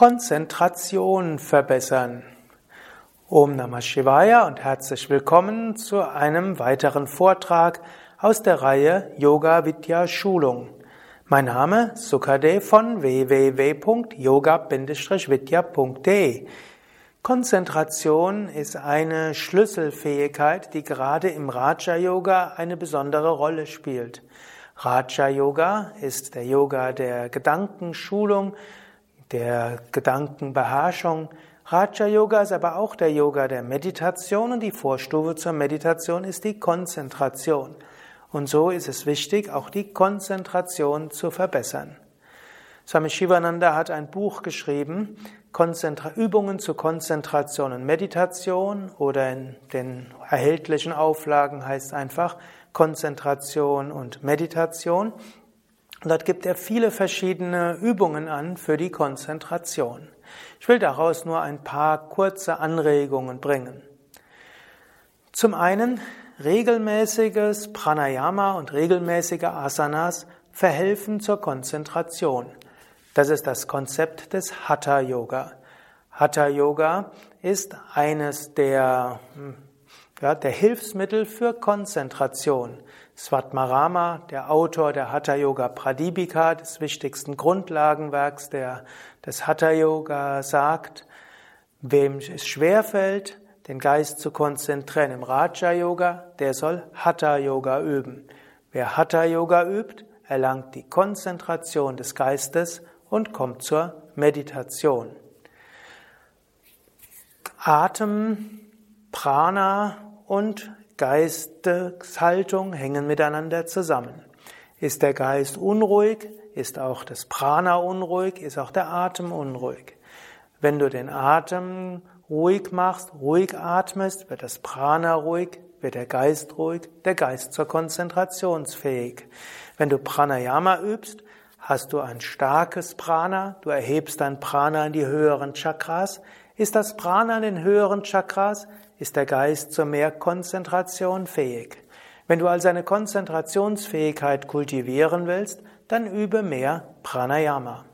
Konzentration verbessern. Om Namah Shivaya und herzlich willkommen zu einem weiteren Vortrag aus der Reihe Yoga Vidya Schulung. Mein Name Sukade von www.yoga-vidya.de. Konzentration ist eine Schlüsselfähigkeit, die gerade im Raja Yoga eine besondere Rolle spielt. Raja Yoga ist der Yoga der Gedankenschulung, der Gedankenbeherrschung. Raja Yoga ist aber auch der Yoga der Meditation und die Vorstufe zur Meditation ist die Konzentration. Und so ist es wichtig, auch die Konzentration zu verbessern. Swami Shivananda hat ein Buch geschrieben, Konzentra Übungen zur Konzentration und Meditation oder in den erhältlichen Auflagen heißt einfach Konzentration und Meditation. Dort gibt er viele verschiedene Übungen an für die Konzentration. Ich will daraus nur ein paar kurze Anregungen bringen. Zum einen, regelmäßiges Pranayama und regelmäßige Asanas verhelfen zur Konzentration. Das ist das Konzept des Hatha Yoga. Hatha Yoga ist eines der hm, ja, der Hilfsmittel für Konzentration. Svatmarama, der Autor der Hatha Yoga Pradipika, des wichtigsten Grundlagenwerks der, des Hatha Yoga, sagt, wem es schwerfällt, den Geist zu konzentrieren im Raja Yoga, der soll Hatha Yoga üben. Wer Hatha Yoga übt, erlangt die Konzentration des Geistes und kommt zur Meditation. Atem, Prana und Geisteshaltung hängen miteinander zusammen. Ist der Geist unruhig, ist auch das Prana unruhig, ist auch der Atem unruhig. Wenn du den Atem ruhig machst, ruhig atmest, wird das Prana ruhig, wird der Geist ruhig, der Geist zur Konzentrationsfähig. Wenn du Pranayama übst, hast du ein starkes Prana, du erhebst dein Prana in die höheren Chakras. Ist das Prana in den höheren Chakras, ist der Geist zur mehr Konzentration fähig. Wenn du also eine Konzentrationsfähigkeit kultivieren willst, dann übe mehr Pranayama.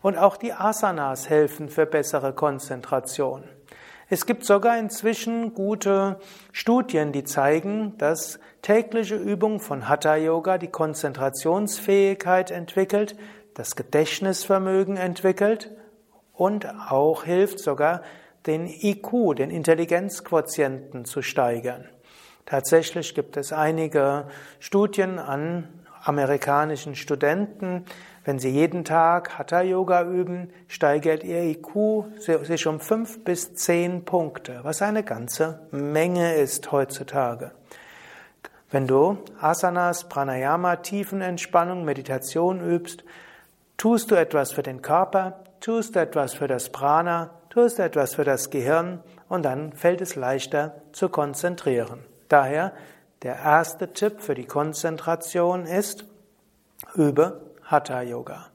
Und auch die Asanas helfen für bessere Konzentration. Es gibt sogar inzwischen gute Studien, die zeigen, dass tägliche Übung von Hatha Yoga die Konzentrationsfähigkeit entwickelt, das Gedächtnisvermögen entwickelt und auch hilft sogar den IQ, den Intelligenzquotienten zu steigern. Tatsächlich gibt es einige Studien an amerikanischen Studenten. Wenn sie jeden Tag Hatha Yoga üben, steigert ihr IQ sich um fünf bis zehn Punkte, was eine ganze Menge ist heutzutage. Wenn du Asanas, Pranayama, Tiefenentspannung, Meditation übst, tust du etwas für den Körper, tust etwas für das Prana, tust etwas für das Gehirn und dann fällt es leichter zu konzentrieren. Daher der erste Tipp für die Konzentration ist, übe Hatha Yoga.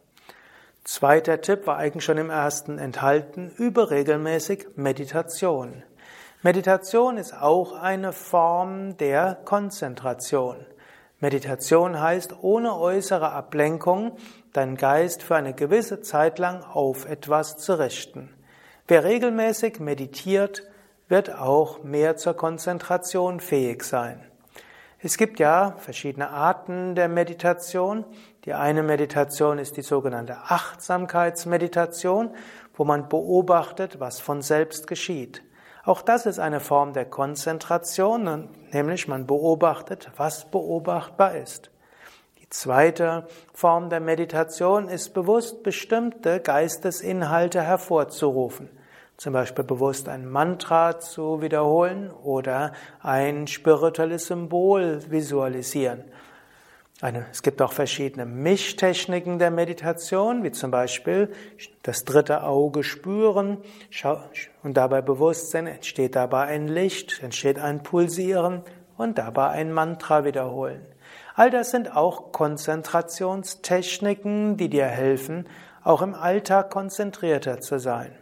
Zweiter Tipp war eigentlich schon im ersten enthalten, übe regelmäßig Meditation. Meditation ist auch eine Form der Konzentration. Meditation heißt, ohne äußere Ablenkung deinen Geist für eine gewisse Zeit lang auf etwas zu richten. Wer regelmäßig meditiert, wird auch mehr zur Konzentration fähig sein. Es gibt ja verschiedene Arten der Meditation. Die eine Meditation ist die sogenannte Achtsamkeitsmeditation, wo man beobachtet, was von selbst geschieht. Auch das ist eine Form der Konzentration, nämlich man beobachtet, was beobachtbar ist. Die zweite Form der Meditation ist bewusst bestimmte Geistesinhalte hervorzurufen. Zum Beispiel bewusst ein Mantra zu wiederholen oder ein spirituelles Symbol visualisieren. Es gibt auch verschiedene Mischtechniken der Meditation, wie zum Beispiel das dritte Auge spüren und dabei Bewusstsein entsteht dabei ein Licht, entsteht ein Pulsieren und dabei ein Mantra wiederholen. All das sind auch Konzentrationstechniken, die dir helfen, auch im Alltag konzentrierter zu sein.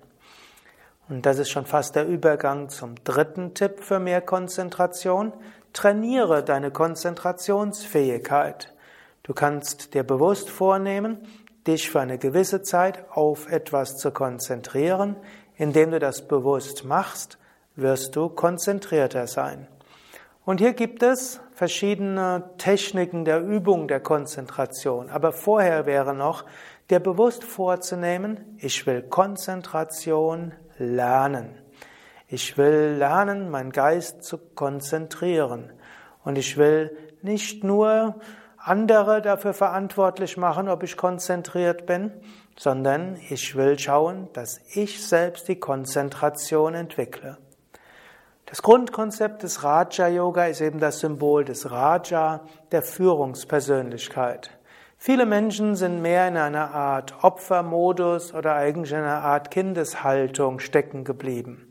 Und das ist schon fast der Übergang zum dritten Tipp für mehr Konzentration. Trainiere deine Konzentrationsfähigkeit. Du kannst dir bewusst vornehmen, dich für eine gewisse Zeit auf etwas zu konzentrieren. Indem du das bewusst machst, wirst du konzentrierter sein. Und hier gibt es verschiedene Techniken der Übung der Konzentration. Aber vorher wäre noch, dir bewusst vorzunehmen, ich will Konzentration lernen. Ich will lernen, meinen Geist zu konzentrieren. Und ich will nicht nur andere dafür verantwortlich machen, ob ich konzentriert bin, sondern ich will schauen, dass ich selbst die Konzentration entwickle. Das Grundkonzept des Raja Yoga ist eben das Symbol des Raja, der Führungspersönlichkeit. Viele Menschen sind mehr in einer Art Opfermodus oder eigentlich in einer Art Kindeshaltung stecken geblieben.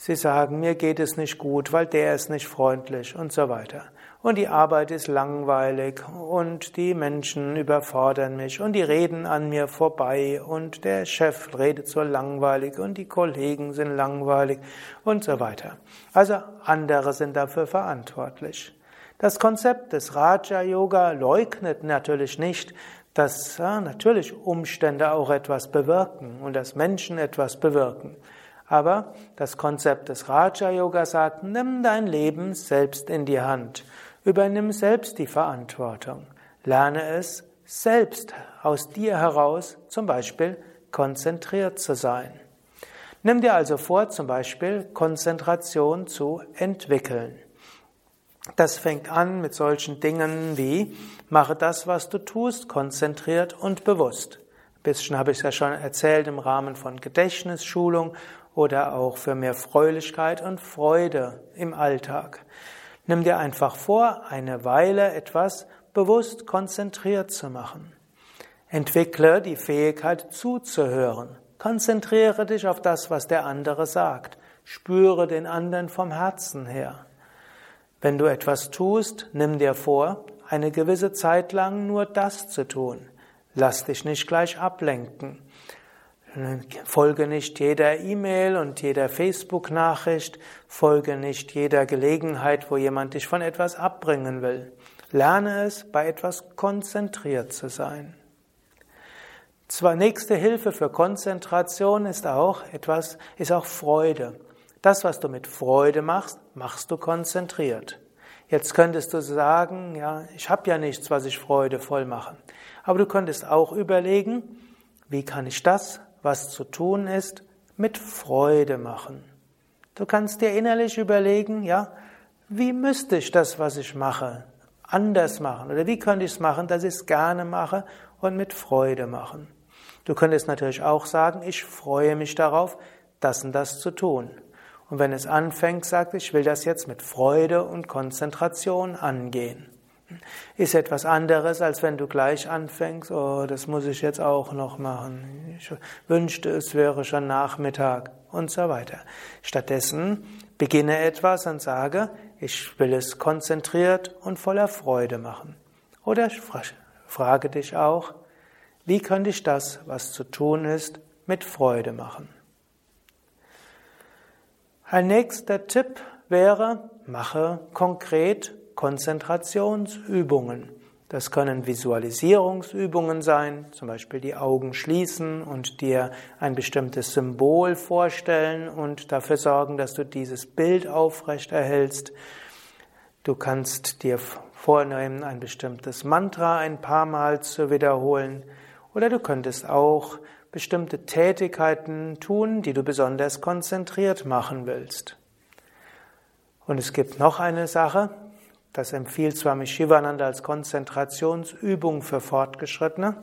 Sie sagen, mir geht es nicht gut, weil der ist nicht freundlich und so weiter und die Arbeit ist langweilig und die Menschen überfordern mich und die reden an mir vorbei und der Chef redet so langweilig und die Kollegen sind langweilig und so weiter. Also andere sind dafür verantwortlich. Das Konzept des Raja Yoga leugnet natürlich nicht, dass ja, natürlich Umstände auch etwas bewirken und dass Menschen etwas bewirken. Aber das Konzept des Raja Yoga sagt, nimm dein Leben selbst in die Hand. Übernimm selbst die Verantwortung. Lerne es selbst aus dir heraus, zum Beispiel konzentriert zu sein. Nimm dir also vor, zum Beispiel Konzentration zu entwickeln. Das fängt an mit solchen Dingen wie, mache das, was du tust, konzentriert und bewusst. Ein bisschen habe ich es ja schon erzählt im Rahmen von Gedächtnisschulung oder auch für mehr Fröhlichkeit und Freude im Alltag. Nimm dir einfach vor, eine Weile etwas bewusst konzentriert zu machen. Entwickle die Fähigkeit zuzuhören. Konzentriere dich auf das, was der andere sagt. Spüre den anderen vom Herzen her. Wenn du etwas tust, nimm dir vor, eine gewisse Zeit lang nur das zu tun. Lass dich nicht gleich ablenken. Folge nicht jeder E-Mail und jeder Facebook-Nachricht, folge nicht jeder Gelegenheit, wo jemand dich von etwas abbringen will. Lerne es, bei etwas konzentriert zu sein. Zwar nächste Hilfe für Konzentration ist auch etwas, ist auch Freude. Das, was du mit Freude machst, machst du konzentriert. Jetzt könntest du sagen, ja, ich habe ja nichts, was ich freudevoll mache. Aber du könntest auch überlegen, wie kann ich das, was zu tun ist, mit Freude machen. Du kannst dir innerlich überlegen, ja, wie müsste ich das, was ich mache, anders machen? Oder wie könnte ich es machen, dass ich es gerne mache und mit Freude machen? Du könntest natürlich auch sagen, ich freue mich darauf, das und das zu tun. Und wenn es anfängt, sagt, ich will das jetzt mit Freude und Konzentration angehen ist etwas anderes, als wenn du gleich anfängst, oh, das muss ich jetzt auch noch machen. Ich wünschte, es wäre schon Nachmittag und so weiter. Stattdessen beginne etwas und sage, ich will es konzentriert und voller Freude machen. Oder frage dich auch, wie könnte ich das, was zu tun ist, mit Freude machen? Ein nächster Tipp wäre, mache konkret Konzentrationsübungen. Das können Visualisierungsübungen sein, zum Beispiel die Augen schließen und dir ein bestimmtes Symbol vorstellen und dafür sorgen, dass du dieses Bild aufrecht erhältst. Du kannst dir vornehmen, ein bestimmtes Mantra ein paar Mal zu wiederholen. Oder du könntest auch bestimmte Tätigkeiten tun, die du besonders konzentriert machen willst. Und es gibt noch eine Sache, das empfiehlt Swami Shivananda als Konzentrationsübung für Fortgeschrittene.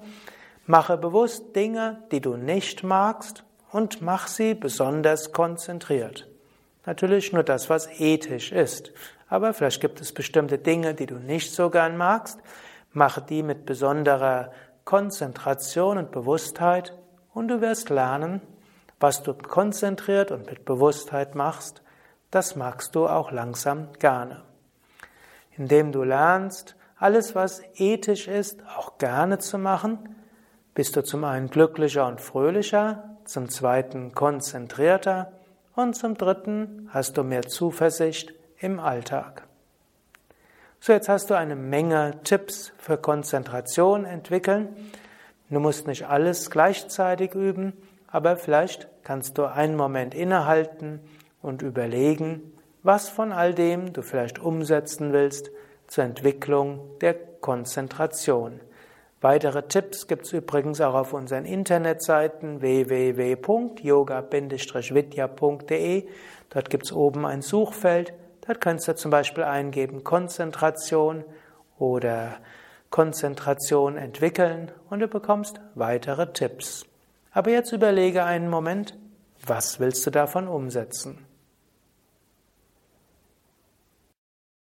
Mache bewusst Dinge, die du nicht magst und mach sie besonders konzentriert. Natürlich nur das, was ethisch ist. Aber vielleicht gibt es bestimmte Dinge, die du nicht so gern magst. Mache die mit besonderer Konzentration und Bewusstheit und du wirst lernen, was du konzentriert und mit Bewusstheit machst, das magst du auch langsam gerne indem du lernst, alles, was ethisch ist, auch gerne zu machen, bist du zum einen glücklicher und fröhlicher, zum zweiten konzentrierter und zum dritten hast du mehr Zuversicht im Alltag. So, jetzt hast du eine Menge Tipps für Konzentration entwickeln. Du musst nicht alles gleichzeitig üben, aber vielleicht kannst du einen Moment innehalten und überlegen, was von all dem du vielleicht umsetzen willst zur Entwicklung der Konzentration. Weitere Tipps gibt es übrigens auch auf unseren Internetseiten www.yoga-vidya.de. Dort gibt es oben ein Suchfeld. Dort kannst du zum Beispiel eingeben Konzentration oder Konzentration entwickeln und du bekommst weitere Tipps. Aber jetzt überlege einen Moment, was willst du davon umsetzen?